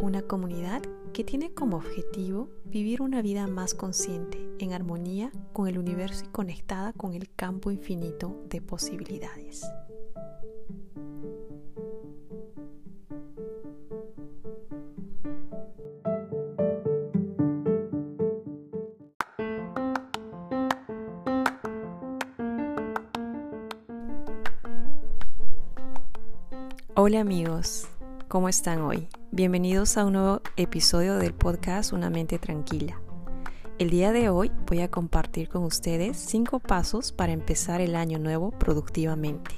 Una comunidad que tiene como objetivo vivir una vida más consciente, en armonía con el universo y conectada con el campo infinito de posibilidades. Hola amigos, ¿cómo están hoy? Bienvenidos a un nuevo episodio del podcast Una mente tranquila. El día de hoy voy a compartir con ustedes cinco pasos para empezar el año nuevo productivamente.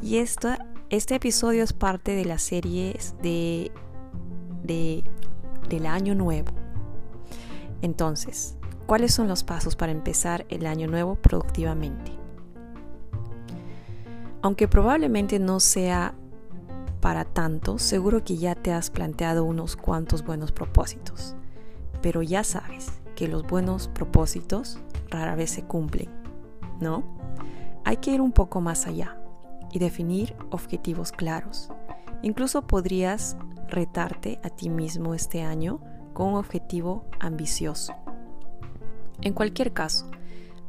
Y este episodio es parte de la serie de, de, del año nuevo. Entonces, ¿cuáles son los pasos para empezar el año nuevo productivamente? Aunque probablemente no sea para tanto, seguro que ya te has planteado unos cuantos buenos propósitos. Pero ya sabes que los buenos propósitos rara vez se cumplen, ¿no? Hay que ir un poco más allá y definir objetivos claros. Incluso podrías retarte a ti mismo este año con un objetivo ambicioso. En cualquier caso,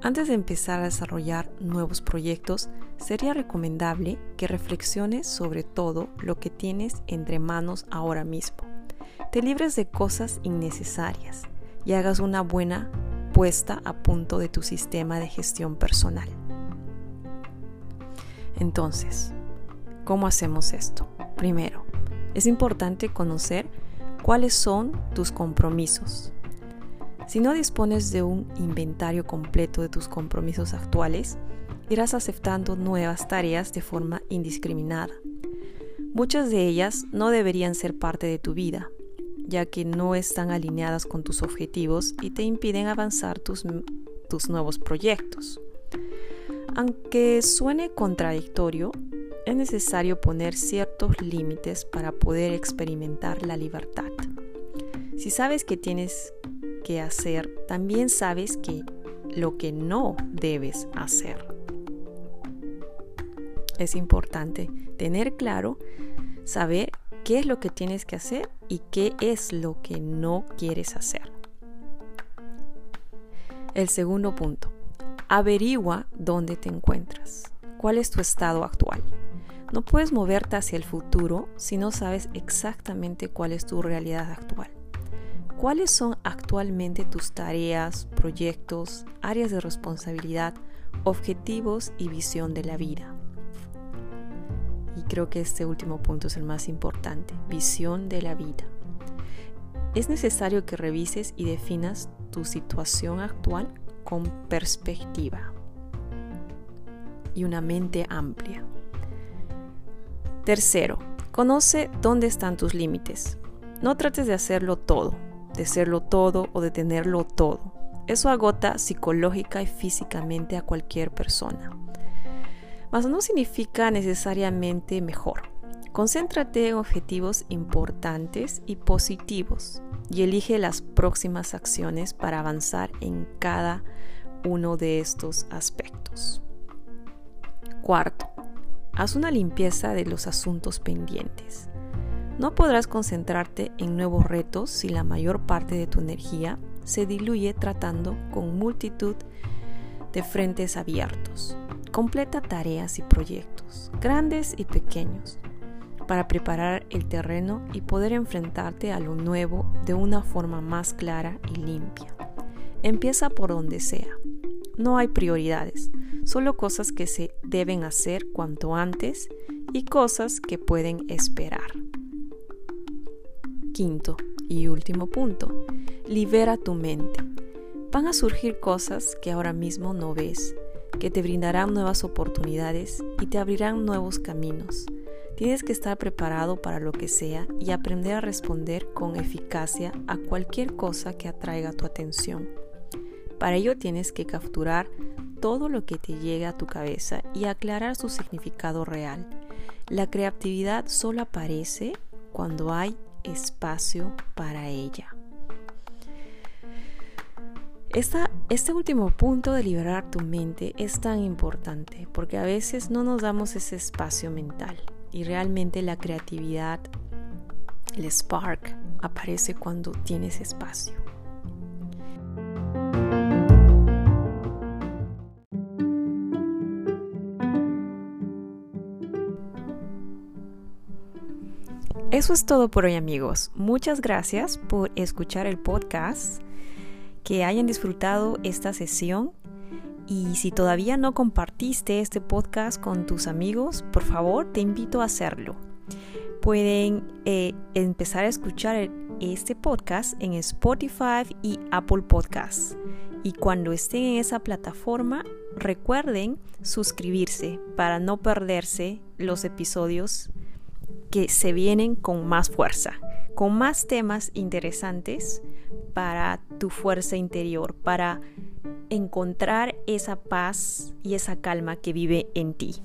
antes de empezar a desarrollar nuevos proyectos, sería recomendable que reflexiones sobre todo lo que tienes entre manos ahora mismo. Te libres de cosas innecesarias y hagas una buena puesta a punto de tu sistema de gestión personal. Entonces, ¿cómo hacemos esto? Primero, es importante conocer cuáles son tus compromisos, si no dispones de un inventario completo de tus compromisos actuales, irás aceptando nuevas tareas de forma indiscriminada. Muchas de ellas no deberían ser parte de tu vida, ya que no están alineadas con tus objetivos y te impiden avanzar tus, tus nuevos proyectos. Aunque suene contradictorio, es necesario poner ciertos límites para poder experimentar la libertad. Si sabes que tienes que hacer, también sabes que lo que no debes hacer. Es importante tener claro, saber qué es lo que tienes que hacer y qué es lo que no quieres hacer. El segundo punto, averigua dónde te encuentras, cuál es tu estado actual. No puedes moverte hacia el futuro si no sabes exactamente cuál es tu realidad actual. ¿Cuáles son actualmente tus tareas, proyectos, áreas de responsabilidad, objetivos y visión de la vida? Y creo que este último punto es el más importante, visión de la vida. Es necesario que revises y definas tu situación actual con perspectiva y una mente amplia. Tercero, conoce dónde están tus límites. No trates de hacerlo todo, de serlo todo o de tenerlo todo. Eso agota psicológica y físicamente a cualquier persona. Mas no significa necesariamente mejor. Concéntrate en objetivos importantes y positivos y elige las próximas acciones para avanzar en cada uno de estos aspectos. Cuarto, haz una limpieza de los asuntos pendientes. No podrás concentrarte en nuevos retos si la mayor parte de tu energía se diluye tratando con multitud de frentes abiertos. Completa tareas y proyectos, grandes y pequeños, para preparar el terreno y poder enfrentarte a lo nuevo de una forma más clara y limpia. Empieza por donde sea. No hay prioridades, solo cosas que se deben hacer cuanto antes y cosas que pueden esperar. Quinto y último punto, libera tu mente. Van a surgir cosas que ahora mismo no ves, que te brindarán nuevas oportunidades y te abrirán nuevos caminos. Tienes que estar preparado para lo que sea y aprender a responder con eficacia a cualquier cosa que atraiga tu atención. Para ello tienes que capturar todo lo que te llega a tu cabeza y aclarar su significado real. La creatividad solo aparece cuando hay espacio para ella. este último punto de liberar tu mente es tan importante porque a veces no nos damos ese espacio mental y realmente la creatividad, el spark, aparece cuando tienes espacio. Eso es todo por hoy amigos. Muchas gracias por escuchar el podcast, que hayan disfrutado esta sesión y si todavía no compartiste este podcast con tus amigos, por favor te invito a hacerlo. Pueden eh, empezar a escuchar este podcast en Spotify y Apple Podcasts. Y cuando estén en esa plataforma, recuerden suscribirse para no perderse los episodios que se vienen con más fuerza, con más temas interesantes para tu fuerza interior, para encontrar esa paz y esa calma que vive en ti.